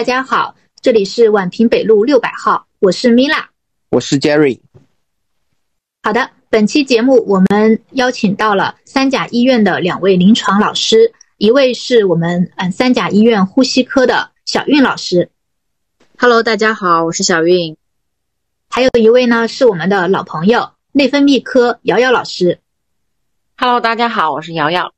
大家好，这里是宛平北路六百号，我是米拉，我是 Jerry。好的，本期节目我们邀请到了三甲医院的两位临床老师，一位是我们嗯三甲医院呼吸科的小韵老师。Hello，大家好，我是小韵。还有一位呢是我们的老朋友内分泌科瑶瑶老师。Hello，大家好，我是瑶瑶。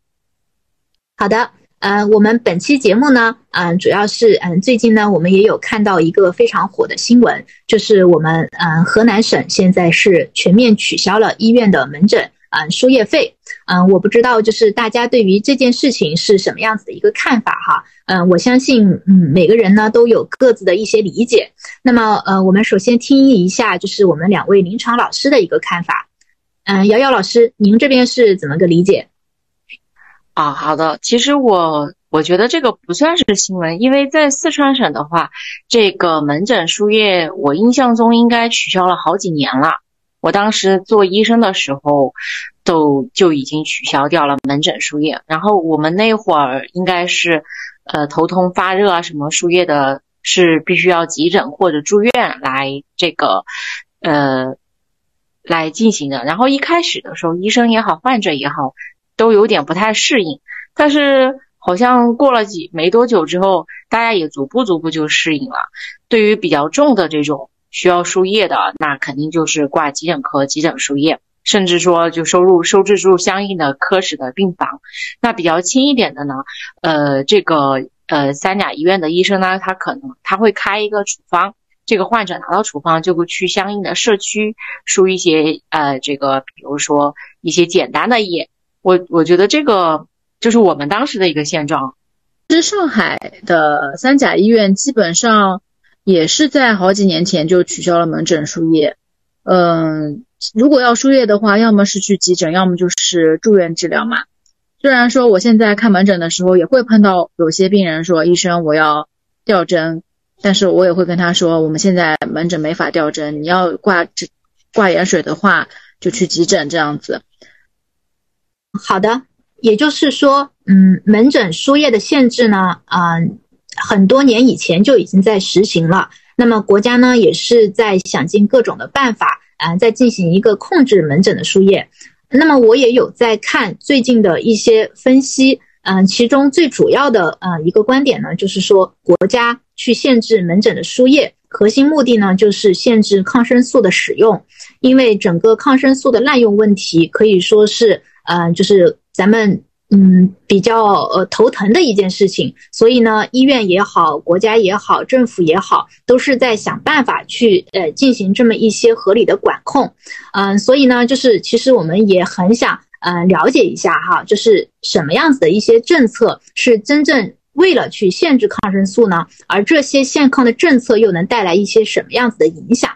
好的。嗯，我们本期节目呢，嗯，主要是嗯，最近呢，我们也有看到一个非常火的新闻，就是我们嗯，河南省现在是全面取消了医院的门诊嗯输液费。嗯，我不知道就是大家对于这件事情是什么样子的一个看法哈。嗯，我相信嗯，每个人呢都有各自的一些理解。那么呃，我们首先听一下就是我们两位临床老师的一个看法。嗯，瑶瑶老师，您这边是怎么个理解？啊，好的。其实我我觉得这个不算是新闻，因为在四川省的话，这个门诊输液，我印象中应该取消了好几年了。我当时做医生的时候，都就已经取消掉了门诊输液。然后我们那会儿应该是，呃，头痛发热啊什么输液的，是必须要急诊或者住院来这个，呃，来进行的。然后一开始的时候，医生也好，患者也好。都有点不太适应，但是好像过了几没多久之后，大家也逐步逐步就适应了。对于比较重的这种需要输液的，那肯定就是挂急诊科急诊输液，甚至说就收入收治住相应的科室的病房。那比较轻一点的呢，呃，这个呃三甲医院的医生呢，他可能他会开一个处方，这个患者拿到处方就会去相应的社区输一些呃这个比如说一些简单的液。我我觉得这个就是我们当时的一个现状。其实上海的三甲医院基本上也是在好几年前就取消了门诊输液。嗯，如果要输液的话，要么是去急诊，要么就是住院治疗嘛。虽然说我现在看门诊的时候也会碰到有些病人说医生我要吊针，但是我也会跟他说我们现在门诊没法吊针，你要挂挂盐水的话就去急诊这样子。好的，也就是说，嗯，门诊输液的限制呢，啊，很多年以前就已经在实行了。那么国家呢，也是在想尽各种的办法，啊，在进行一个控制门诊的输液。那么我也有在看最近的一些分析，嗯，其中最主要的呃一个观点呢，就是说国家去限制门诊的输液，核心目的呢，就是限制抗生素的使用，因为整个抗生素的滥用问题可以说是。嗯，就是咱们嗯比较呃头疼的一件事情，所以呢，医院也好，国家也好，政府也好，都是在想办法去呃进行这么一些合理的管控。嗯，所以呢，就是其实我们也很想嗯了解一下哈，就是什么样子的一些政策是真正为了去限制抗生素呢？而这些限抗的政策又能带来一些什么样子的影响？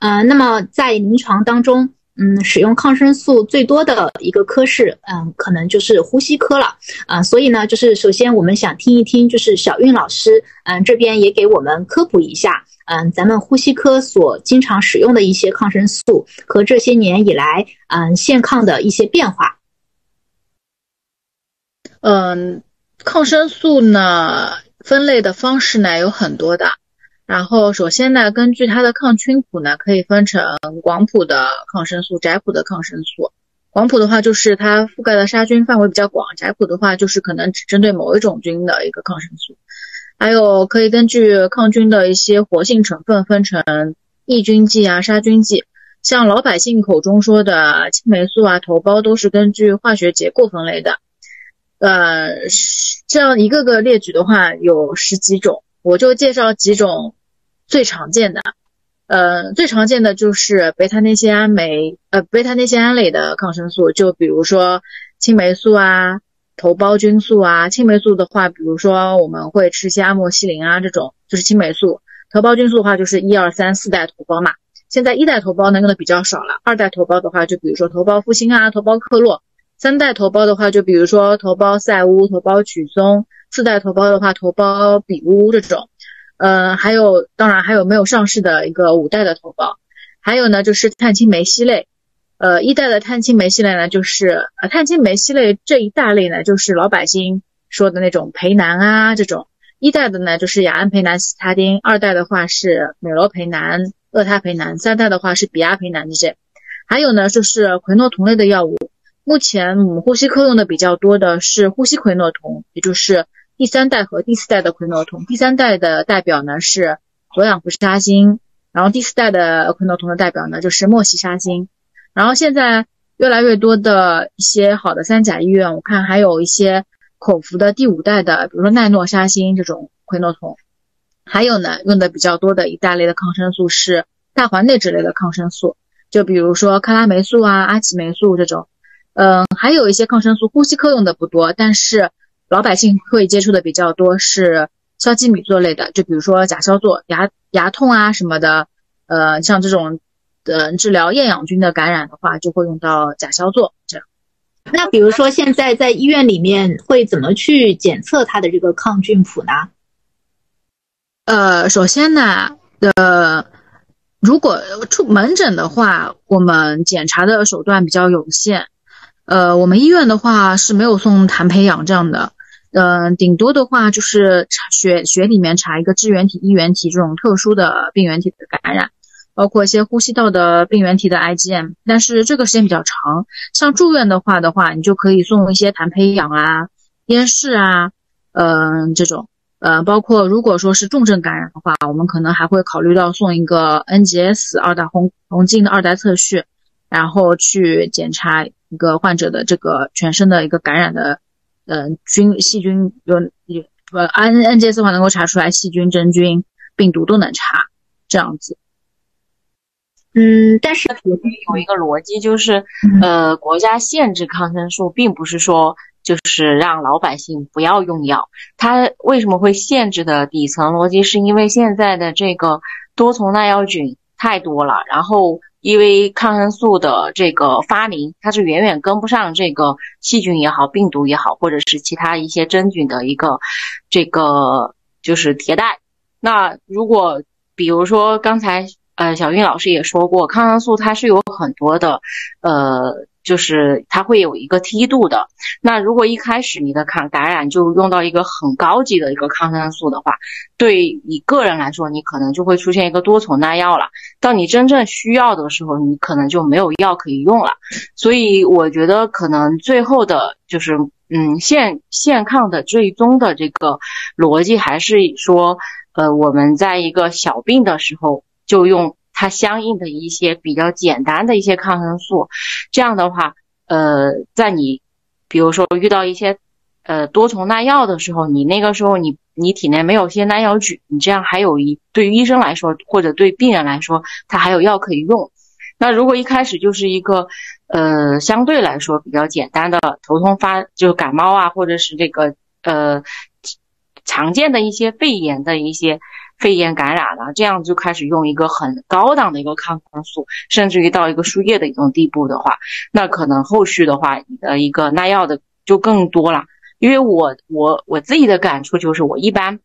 嗯，那么在临床当中。嗯，使用抗生素最多的一个科室，嗯，可能就是呼吸科了，啊，所以呢，就是首先我们想听一听，就是小韵老师，嗯，这边也给我们科普一下，嗯，咱们呼吸科所经常使用的一些抗生素和这些年以来，嗯，限抗的一些变化。嗯，抗生素呢，分类的方式呢有很多的。然后，首先呢，根据它的抗菌谱呢，可以分成广谱的抗生素、窄谱的抗生素。广谱的话，就是它覆盖的杀菌范围比较广；窄谱的话，就是可能只针对某一种菌的一个抗生素。还有可以根据抗菌的一些活性成分分成抑菌剂啊、杀菌剂。像老百姓口中说的青霉素啊、头孢，都是根据化学结构分类的。呃，这样一个个列举的话，有十几种，我就介绍几种。最常见的，呃，最常见的就是贝塔内酰胺酶，呃，贝塔内酰胺类的抗生素，就比如说青霉素啊、头孢菌素啊。青霉素的话，比如说我们会吃些阿莫西林啊，这种就是青霉素。头孢菌素的话，就是一二三四代头孢嘛。现在一代头孢呢用的比较少了，二代头孢的话，就比如说头孢复星啊、头孢克洛。三代头孢的话，就比如说头孢赛乌、头孢曲松。四代头孢的话，头孢比乌这种。呃，还有，当然还有没有上市的一个五代的头孢，还有呢就是碳青霉烯类，呃，一代的碳青霉烯类呢就是呃碳青霉烯类这一大类呢就是老百姓说的那种培南啊这种，一代的呢就是雅安培南、西他汀，二代的话是美罗培南、厄他培南，三代的话是比亚培南这些。还有呢就是喹诺酮类的药物，目前我们呼吸科用的比较多的是呼吸喹诺酮，也就是第三代和第四代的喹诺酮。第三代的代表呢是左氧氟沙星，然后第四代的喹诺酮的代表呢就是莫西沙星。然后现在越来越多的一些好的三甲医院，我看还有一些口服的第五代的，比如说奈诺沙星这种喹诺酮。还有呢，用的比较多的一大类的抗生素是大环内酯类的抗生素，就比如说克拉霉素啊、阿奇霉素这种。嗯，还有一些抗生素呼吸科用的不多，但是老百姓会接触的比较多是硝基米唑类的，就比如说甲硝唑，牙牙痛啊什么的。呃，像这种。呃治疗厌氧菌的感染的话，就会用到甲硝唑这样。那比如说现在在医院里面会怎么去检测它的这个抗菌谱呢？呃，首先呢，呃，如果出门诊的话，我们检查的手段比较有限。呃，我们医院的话是没有送痰培养这样的，嗯，顶多的话就是查血血里面查一个支原体、衣原体这种特殊的病原体的感染。包括一些呼吸道的病原体的 IgM，但是这个时间比较长。像住院的话的话，你就可以送一些痰培养啊、咽拭啊，嗯，这种，呃，包括如果说是重症感染的话，我们可能还会考虑到送一个 NGS 二代红红镜的二代测序，然后去检查一个患者的这个全身的一个感染的，嗯，菌细菌有有呃 N NGS 的话能够查出来细菌、真菌、病毒都能查，这样子。嗯，但是有一个逻辑就是，呃，国家限制抗生素，并不是说就是让老百姓不要用药。它为什么会限制的底层逻辑，是因为现在的这个多重耐药菌太多了，然后因为抗生素的这个发明，它是远远跟不上这个细菌也好、病毒也好，或者是其他一些真菌的一个这个就是迭代。那如果比如说刚才。呃，小韵老师也说过，抗生素它是有很多的，呃，就是它会有一个梯度的。那如果一开始你的抗感染就用到一个很高级的一个抗生素的话，对你个人来说，你可能就会出现一个多重耐药了。到你真正需要的时候，你可能就没有药可以用了。所以我觉得可能最后的就是，嗯，限限抗的最终的这个逻辑还是说，呃，我们在一个小病的时候。就用它相应的一些比较简单的一些抗生素，这样的话，呃，在你比如说遇到一些呃多重耐药的时候，你那个时候你你体内没有些耐药菌，你这样还有一对于医生来说或者对病人来说，他还有药可以用。那如果一开始就是一个呃相对来说比较简单的头痛发，就感冒啊，或者是这个呃常见的一些肺炎的一些。肺炎感染了，这样就开始用一个很高档的一个抗生素，甚至于到一个输液的一种地步的话，那可能后续的话，你的一个耐药的就更多了。因为我我我自己的感触就是，我一般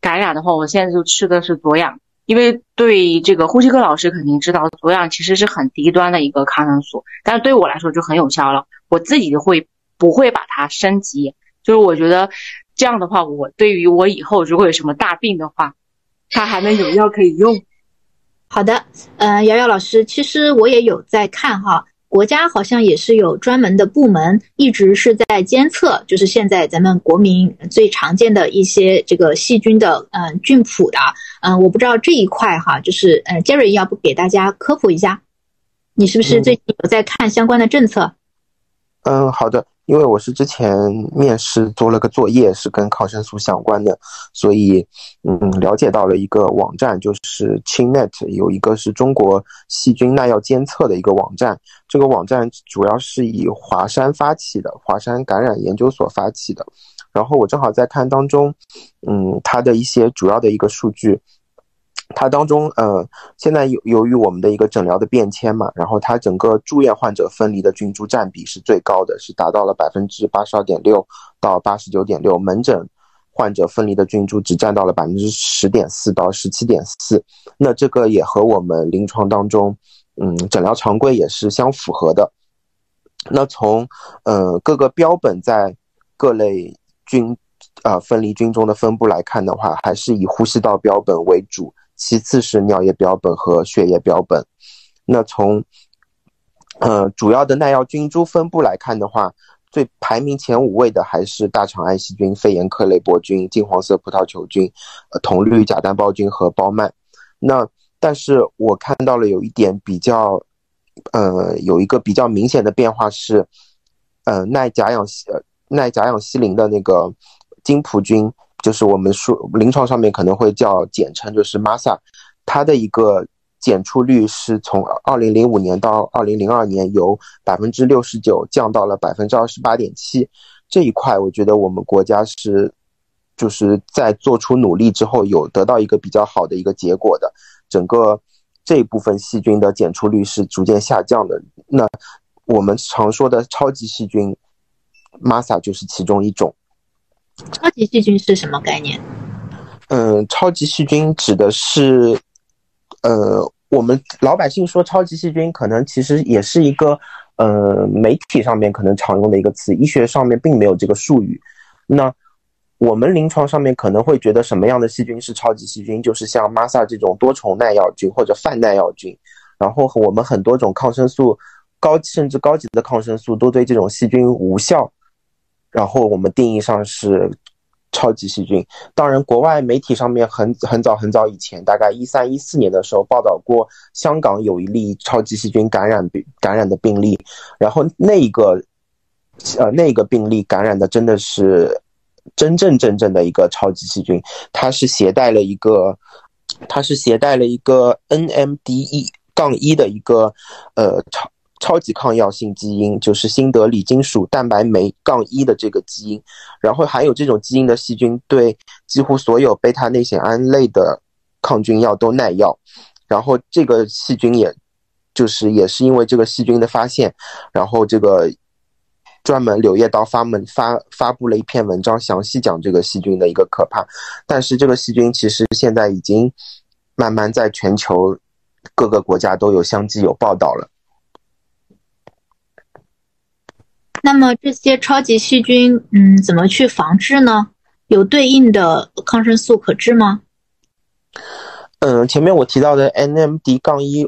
感染的话，我现在就吃的是左氧，因为对这个呼吸科老师肯定知道，左氧其实是很低端的一个抗生素，但是对我来说就很有效了。我自己会不会把它升级？就是我觉得这样的话，我对于我以后如果有什么大病的话。他还能有药可以用。好的，嗯，瑶瑶老师，其实我也有在看哈，国家好像也是有专门的部门，一直是在监测，就是现在咱们国民最常见的一些这个细菌的嗯菌谱的，嗯，我不知道这一块哈，就是嗯，Jerry 要不给大家科普一下，你是不是最近有在看相关的政策？嗯，好的。因为我是之前面试做了个作业，是跟抗生素相关的，所以嗯，了解到了一个网站，就是 ChinNet 有一个是中国细菌耐药监测的一个网站。这个网站主要是以华山发起的，华山感染研究所发起的。然后我正好在看当中，嗯，它的一些主要的一个数据。它当中，呃，现在由由于我们的一个诊疗的变迁嘛，然后它整个住院患者分离的菌株占比是最高的，是达到了百分之八十二点六到八十九点六，门诊患者分离的菌株只占到了百分之十点四到十七点四，那这个也和我们临床当中，嗯，诊疗常规也是相符合的。那从，呃，各个标本在各类菌呃分离菌中的分布来看的话，还是以呼吸道标本为主，其次是尿液标本和血液标本。那从呃主要的耐药菌株分布来看的话，最排名前五位的还是大肠艾希菌、肺炎克雷伯菌、金黄色葡萄球菌、呃铜绿假单胞菌和包曼。那但是我看到了有一点比较，呃，有一个比较明显的变化是，呃，耐甲氧西耐甲氧西林的那个金葡菌，就是我们说临床上面可能会叫简称就是 MASA，它的一个检出率是从二零零五年到二零零二年由百分之六十九降到了百分之二十八点七，这一块我觉得我们国家是就是在做出努力之后有得到一个比较好的一个结果的。整个这一部分细菌的检出率是逐渐下降的。那我们常说的超级细菌，MASA 就是其中一种。超级细菌是什么概念？嗯，超级细菌指的是，呃，我们老百姓说超级细菌，可能其实也是一个，呃，媒体上面可能常用的一个词，医学上面并没有这个术语。那我们临床上面可能会觉得什么样的细菌是超级细菌？就是像 MASA 这种多重耐药菌或者泛耐药菌，然后我们很多种抗生素高甚至高级的抗生素都对这种细菌无效，然后我们定义上是超级细菌。当然，国外媒体上面很很早很早以前，大概一三一四年的时候报道过香港有一例超级细菌感染病感染的病例，然后那个呃那个病例感染的真的是。真正真正的一个超级细菌，它是携带了一个，它是携带了一个 NMD 杠一的一个呃超超级抗药性基因，就是新德里金属蛋白酶杠一的这个基因。然后含有这种基因的细菌，对几乎所有贝塔内酰胺类的抗菌药都耐药。然后这个细菌，也就是也是因为这个细菌的发现，然后这个。专门《柳叶刀》发们发发布了一篇文章，详细讲这个细菌的一个可怕。但是这个细菌其实现在已经慢慢在全球各个国家都有相继有报道了。那么这些超级细菌，嗯，怎么去防治呢？有对应的抗生素可治吗？嗯，前面我提到的 NMD 杠一，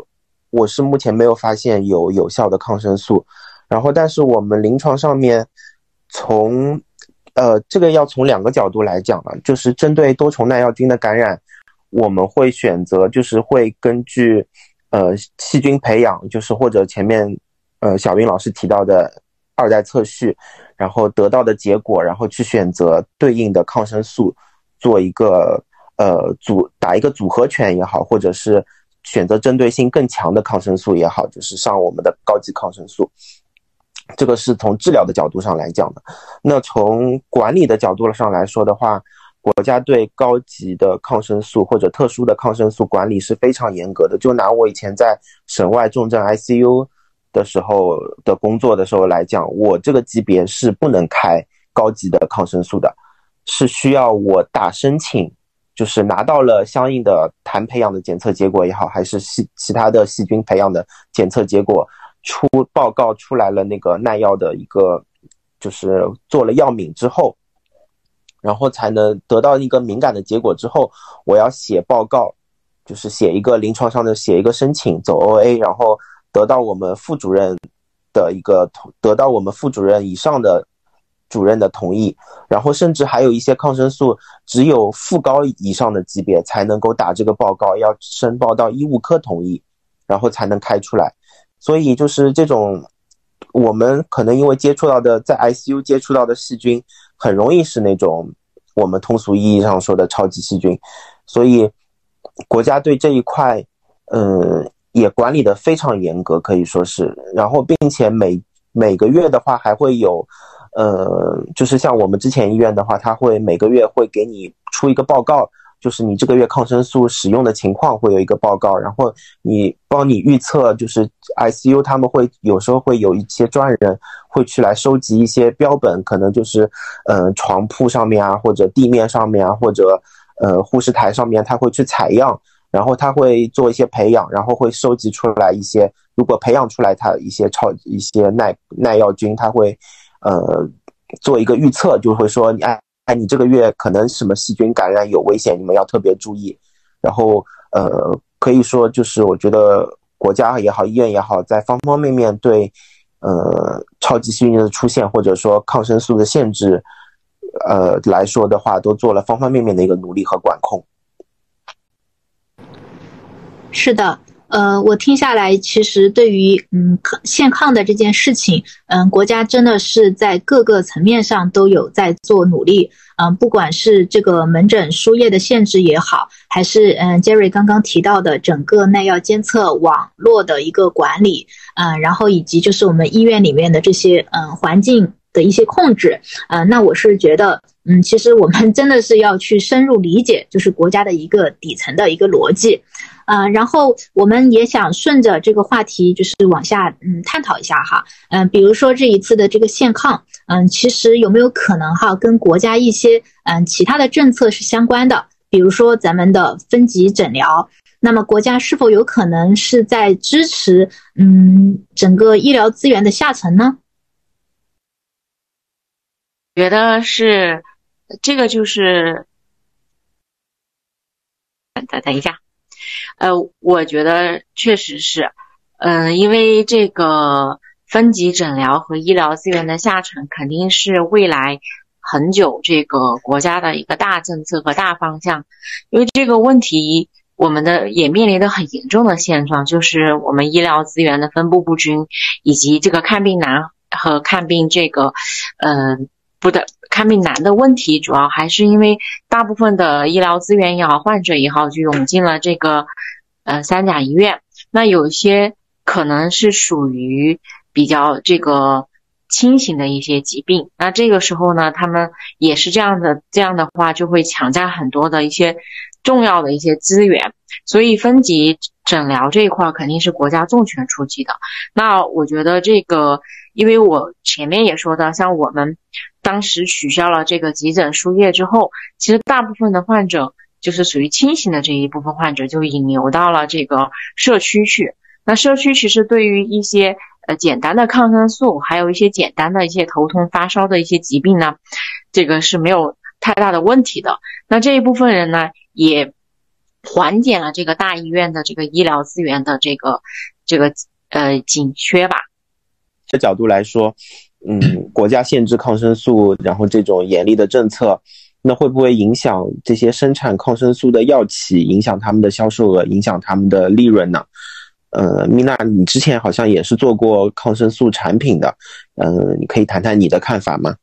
我是目前没有发现有有效的抗生素。然后，但是我们临床上面，从，呃，这个要从两个角度来讲了，就是针对多重耐药菌的感染，我们会选择，就是会根据，呃，细菌培养，就是或者前面，呃，小云老师提到的二代测序，然后得到的结果，然后去选择对应的抗生素，做一个，呃，组打一个组合拳也好，或者是选择针对性更强的抗生素也好，就是上我们的高级抗生素。这个是从治疗的角度上来讲的，那从管理的角度上来说的话，国家对高级的抗生素或者特殊的抗生素管理是非常严格的。就拿我以前在省外重症 ICU 的时候的工作的时候来讲，我这个级别是不能开高级的抗生素的，是需要我打申请，就是拿到了相应的痰培养的检测结果也好，还是细其他的细菌培养的检测结果。出报告出来了，那个耐药的一个，就是做了药敏之后，然后才能得到一个敏感的结果之后，我要写报告，就是写一个临床上的写一个申请走 OA，然后得到我们副主任的一个同，得到我们副主任以上的主任的同意，然后甚至还有一些抗生素只有副高以上的级别才能够打这个报告，要申报到医务科同意，然后才能开出来。所以就是这种，我们可能因为接触到的在 ICU 接触到的细菌，很容易是那种我们通俗意义上说的超级细菌，所以国家对这一块，嗯，也管理的非常严格，可以说是。然后，并且每每个月的话，还会有，呃，就是像我们之前医院的话，他会每个月会给你出一个报告。就是你这个月抗生素使用的情况会有一个报告，然后你帮你预测，就是 ICU 他们会有时候会有一些专人会去来收集一些标本，可能就是嗯床铺上面啊，或者地面上面啊，或者呃护士台上面，他会去采样，然后他会做一些培养，然后会收集出来一些，如果培养出来它一些超一些耐耐药菌，他会呃做一个预测，就会说你哎。哎，你这个月可能什么细菌感染有危险，你们要特别注意。然后，呃，可以说就是我觉得国家也好，医院也好，在方方面面对，呃，超级细菌的出现或者说抗生素的限制，呃来说的话，都做了方方面面的一个努力和管控。是的。呃，我听下来，其实对于嗯限抗的这件事情，嗯，国家真的是在各个层面上都有在做努力。嗯，不管是这个门诊输液的限制也好，还是嗯，Jerry 刚刚提到的整个耐药监测网络的一个管理，嗯，然后以及就是我们医院里面的这些嗯环境的一些控制，嗯，那我是觉得，嗯，其实我们真的是要去深入理解，就是国家的一个底层的一个逻辑。呃，然后我们也想顺着这个话题，就是往下嗯探讨一下哈，嗯，比如说这一次的这个限抗，嗯，其实有没有可能哈跟国家一些嗯其他的政策是相关的？比如说咱们的分级诊疗，那么国家是否有可能是在支持嗯整个医疗资源的下沉呢？觉得是这个就是等等一下。呃，我觉得确实是，嗯，因为这个分级诊疗和医疗资源的下沉，肯定是未来很久这个国家的一个大政策和大方向。因为这个问题，我们的也面临的很严重的现状，就是我们医疗资源的分布不均，以及这个看病难和看病这个，嗯，不的。看病难的问题，主要还是因为大部分的医疗资源也好，患者也好，就涌进了这个呃三甲医院。那有一些可能是属于比较这个轻型的一些疾病，那这个时候呢，他们也是这样的，这样的话就会抢占很多的一些重要的一些资源。所以分级诊疗这一块肯定是国家重拳出击的。那我觉得这个，因为我前面也说到，像我们。当时取消了这个急诊输液之后，其实大部分的患者就是属于轻型的这一部分患者就引流到了这个社区去。那社区其实对于一些呃简单的抗生素，还有一些简单的一些头痛发烧的一些疾病呢，这个是没有太大的问题的。那这一部分人呢，也缓解了这个大医院的这个医疗资源的这个这个呃紧缺吧。这角度来说。嗯，国家限制抗生素，然后这种严厉的政策，那会不会影响这些生产抗生素的药企，影响他们的销售额，影响他们的利润呢？呃，米娜，你之前好像也是做过抗生素产品的，嗯，你可以谈谈你的看法吗？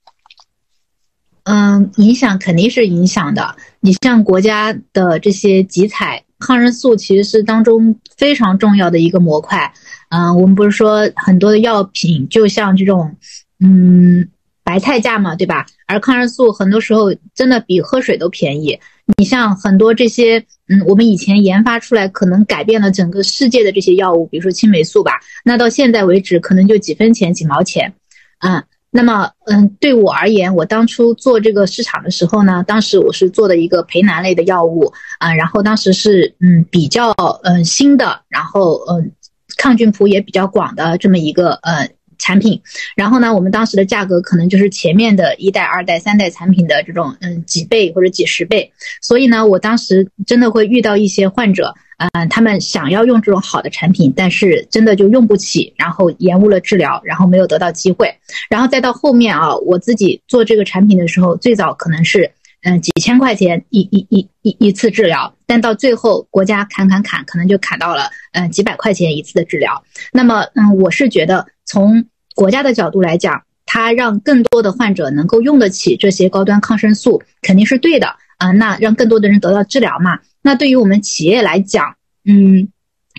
嗯，影响肯定是影响的。你像国家的这些集采抗生素，其实是当中非常重要的一个模块。嗯，我们不是说很多的药品，就像这种。嗯，白菜价嘛，对吧？而抗生素很多时候真的比喝水都便宜。你像很多这些，嗯，我们以前研发出来可能改变了整个世界的这些药物，比如说青霉素吧，那到现在为止可能就几分钱、几毛钱。嗯，那么，嗯，对我而言，我当初做这个市场的时候呢，当时我是做的一个培南类的药物啊，然后当时是嗯比较嗯新的，然后嗯抗菌谱也比较广的这么一个呃。产品，然后呢，我们当时的价格可能就是前面的一代、二代、三代产品的这种嗯几倍或者几十倍，所以呢，我当时真的会遇到一些患者，嗯，他们想要用这种好的产品，但是真的就用不起，然后延误了治疗，然后没有得到机会，然后再到后面啊，我自己做这个产品的时候，最早可能是嗯几千块钱一一一一一次治疗，但到最后国家砍砍砍，可能就砍到了嗯几百块钱一次的治疗。那么嗯，我是觉得从国家的角度来讲，它让更多的患者能够用得起这些高端抗生素，肯定是对的啊。那让更多的人得到治疗嘛。那对于我们企业来讲，嗯，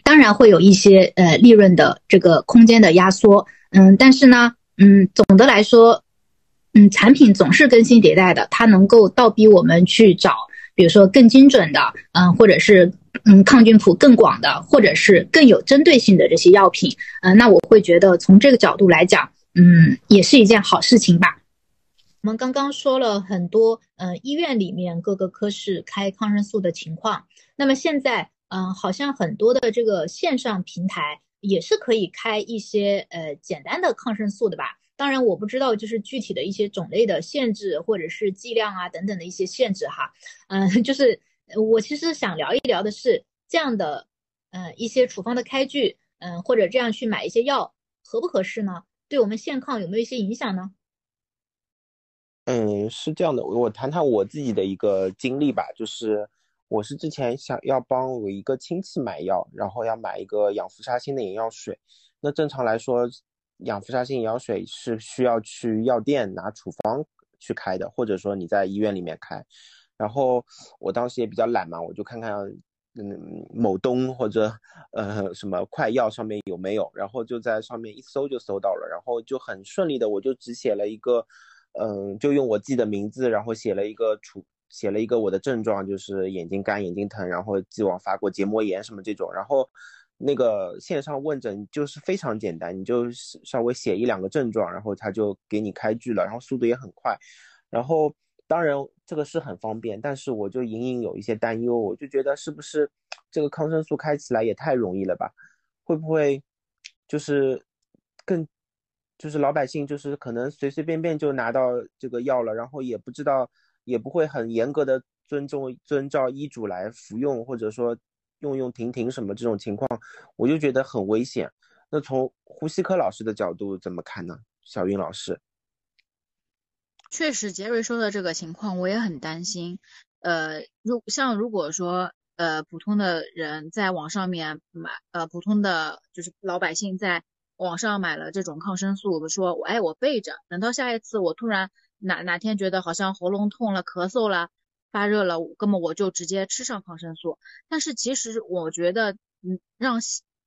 当然会有一些呃利润的这个空间的压缩，嗯，但是呢，嗯，总的来说，嗯，产品总是更新迭代的，它能够倒逼我们去找，比如说更精准的，嗯，或者是。嗯，抗菌谱更广的，或者是更有针对性的这些药品，嗯，那我会觉得从这个角度来讲，嗯，也是一件好事情吧。我们刚刚说了很多，嗯，医院里面各个科室开抗生素的情况，那么现在，嗯，好像很多的这个线上平台也是可以开一些呃简单的抗生素的吧？当然，我不知道就是具体的一些种类的限制或者是剂量啊等等的一些限制哈。嗯，就是我其实想聊一聊的是这样的，嗯，一些处方的开具，嗯，或者这样去买一些药合不合适呢？对我们现抗有没有一些影响呢？嗯，是这样的，我谈谈我自己的一个经历吧，就是我是之前想要帮我一个亲戚买药，然后要买一个氧氟沙星的眼药水。那正常来说，氧氟沙星眼药水是需要去药店拿处方去开的，或者说你在医院里面开。然后我当时也比较懒嘛，我就看看嗯某东或者呃什么快药上面有没有，然后就在上面一搜就搜到了，然后就很顺利的我就只写了一个。嗯，就用我自己的名字，然后写了一个处，写了一个我的症状，就是眼睛干、眼睛疼，然后既往发过结膜炎什么这种，然后那个线上问诊就是非常简单，你就稍微写一两个症状，然后他就给你开具了，然后速度也很快，然后当然这个是很方便，但是我就隐隐有一些担忧，我就觉得是不是这个抗生素开起来也太容易了吧？会不会就是更？就是老百姓，就是可能随随便便就拿到这个药了，然后也不知道，也不会很严格的尊重遵照医嘱来服用，或者说用用停停什么这种情况，我就觉得很危险。那从呼吸科老师的角度怎么看呢？小云老师，确实，杰瑞说的这个情况我也很担心。呃，如像如果说呃普通的人在网上面买，呃普通的就是老百姓在。网上买了这种抗生素，我说我哎我备着，等到下一次我突然哪哪天觉得好像喉咙痛了、咳嗽了、发热了，根本我就直接吃上抗生素。但是其实我觉得，嗯，让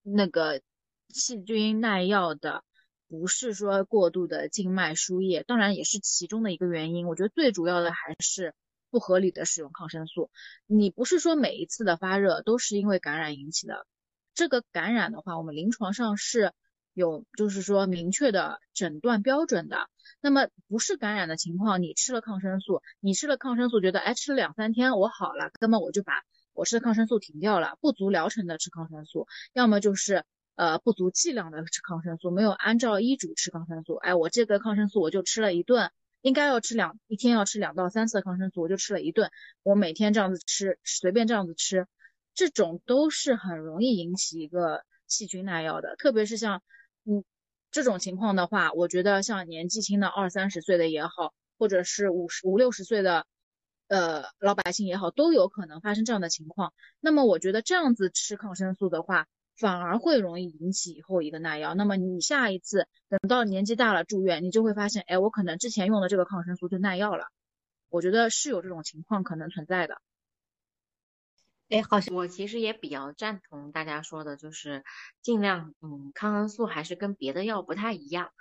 那个细菌耐药的不是说过度的静脉输液，当然也是其中的一个原因。我觉得最主要的还是不合理的使用抗生素。你不是说每一次的发热都是因为感染引起的，这个感染的话，我们临床上是。有就是说明确的诊断标准的，那么不是感染的情况，你吃了抗生素，你吃了抗生素，觉得哎吃了两三天我好了，那么我就把我吃的抗生素停掉了，不足疗程的吃抗生素，要么就是呃不足剂量的吃抗生素，没有按照医嘱吃抗生素，哎我这个抗生素我就吃了一顿，应该要吃两一天要吃两到三次抗生素，我就吃了一顿，我每天这样子吃，随便这样子吃，这种都是很容易引起一个细菌耐药的，特别是像。嗯，这种情况的话，我觉得像年纪轻的二三十岁的也好，或者是五十五六十岁的呃老百姓也好，都有可能发生这样的情况。那么我觉得这样子吃抗生素的话，反而会容易引起以后一个耐药。那么你下一次等到年纪大了住院，你就会发现，哎，我可能之前用的这个抗生素就耐药了。我觉得是有这种情况可能存在的。哎，好像我其实也比较赞同大家说的，就是尽量，嗯，抗生素还是跟别的药不太一样，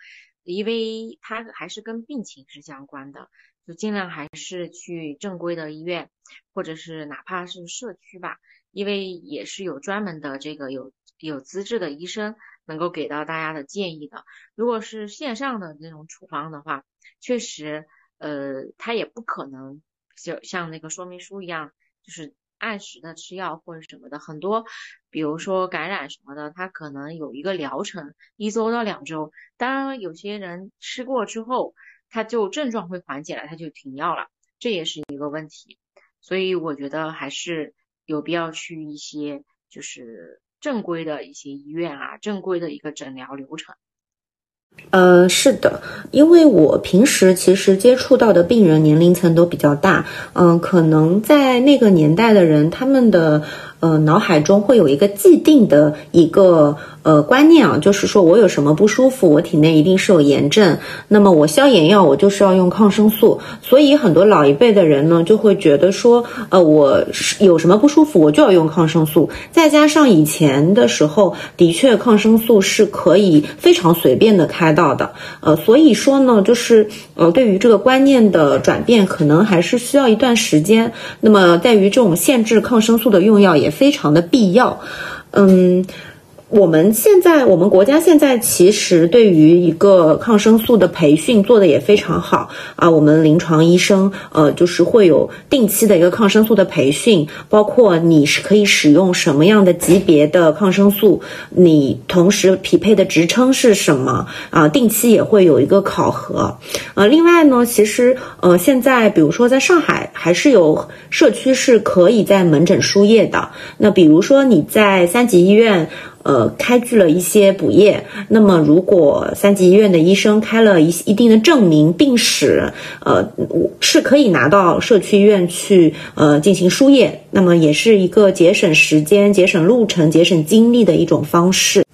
因为它还是跟病情是相关的，就尽量还是去正规的医院，或者是哪怕是社区吧，因为也是有专门的这个有有资质的医生能够给到大家的建议的。如果是线上的那种处方的话，确实，呃，它也不可能就像那个说明书一样，就是。按时的吃药或者什么的，很多，比如说感染什么的，它可能有一个疗程，一周到两周。当然，有些人吃过之后，他就症状会缓解了，他就停药了，这也是一个问题。所以我觉得还是有必要去一些就是正规的一些医院啊，正规的一个诊疗流程。呃，是的，因为我平时其实接触到的病人年龄层都比较大，嗯，可能在那个年代的人，他们的呃脑海中会有一个既定的一个。呃，观念啊，就是说我有什么不舒服，我体内一定是有炎症，那么我消炎药我就是要用抗生素，所以很多老一辈的人呢就会觉得说，呃，我是有什么不舒服我就要用抗生素，再加上以前的时候的确抗生素是可以非常随便的开到的，呃，所以说呢，就是呃，对于这个观念的转变，可能还是需要一段时间。那么在于这种限制抗生素的用药也非常的必要，嗯。我们现在，我们国家现在其实对于一个抗生素的培训做的也非常好啊。我们临床医生呃，就是会有定期的一个抗生素的培训，包括你是可以使用什么样的级别的抗生素，你同时匹配的职称是什么啊？定期也会有一个考核。呃，另外呢，其实呃，现在比如说在上海还是有社区是可以在门诊输液的。那比如说你在三级医院。呃，开具了一些补液。那么，如果三级医院的医生开了一一定的证明病史，呃，我是可以拿到社区医院去呃进行输液。那么，也是一个节省时间、节省路程、节省精力的一种方式。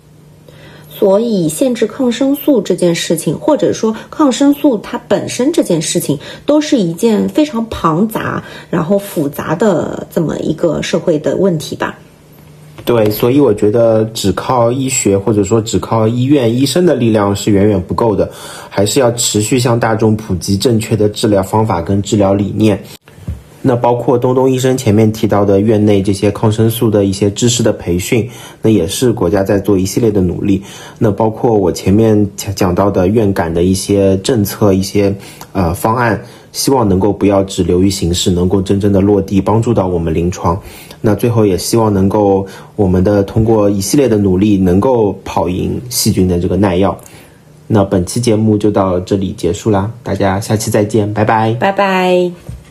所以，限制抗生素这件事情，或者说抗生素它本身这件事情，都是一件非常庞杂、然后复杂的这么一个社会的问题吧。对，所以我觉得只靠医学或者说只靠医院医生的力量是远远不够的，还是要持续向大众普及正确的治疗方法跟治疗理念。那包括东东医生前面提到的院内这些抗生素的一些知识的培训，那也是国家在做一系列的努力。那包括我前面讲到的院感的一些政策、一些呃方案，希望能够不要只流于形式，能够真正的落地，帮助到我们临床。那最后也希望能够我们的通过一系列的努力，能够跑赢细菌的这个耐药。那本期节目就到这里结束啦，大家下期再见，拜拜，拜拜。